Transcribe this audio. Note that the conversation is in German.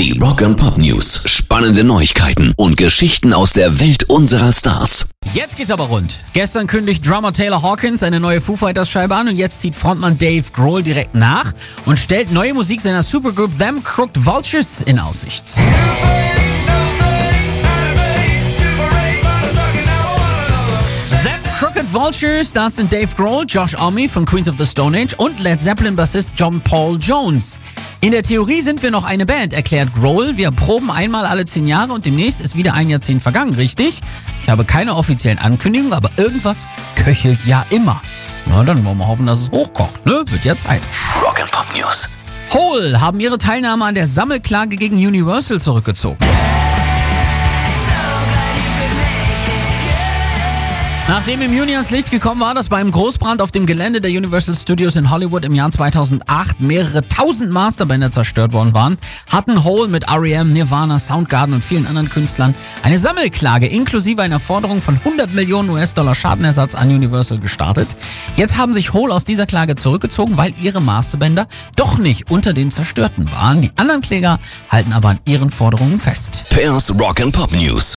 Die Rock and Pop News. Spannende Neuigkeiten und Geschichten aus der Welt unserer Stars. Jetzt geht's aber rund. Gestern kündigt Drummer Taylor Hawkins eine neue Foo Fighters Scheibe an und jetzt zieht Frontmann Dave Grohl direkt nach und stellt neue Musik seiner Supergroup Them Crooked Vultures in Aussicht. Crooked Vultures, das sind Dave Grohl, Josh Homme von Queens of the Stone Age und Led Zeppelin-Bassist John Paul Jones. In der Theorie sind wir noch eine Band, erklärt Grohl. Wir proben einmal alle zehn Jahre und demnächst ist wieder ein Jahrzehnt vergangen, richtig? Ich habe keine offiziellen Ankündigungen, aber irgendwas köchelt ja immer. Na, dann wollen wir hoffen, dass es hochkocht, ne? Wird ja Zeit. Rock and Pop News. Hole haben ihre Teilnahme an der Sammelklage gegen Universal zurückgezogen. Nachdem im Juni ans Licht gekommen war, dass bei einem Großbrand auf dem Gelände der Universal Studios in Hollywood im Jahr 2008 mehrere tausend Masterbänder zerstört worden waren, hatten Hole mit R.E.M., Nirvana, Soundgarden und vielen anderen Künstlern eine Sammelklage inklusive einer Forderung von 100 Millionen US-Dollar Schadenersatz an Universal gestartet. Jetzt haben sich Hole aus dieser Klage zurückgezogen, weil ihre Masterbänder doch nicht unter den zerstörten waren. Die anderen Kläger halten aber an ihren Forderungen fest. Pairs Rock and Pop News.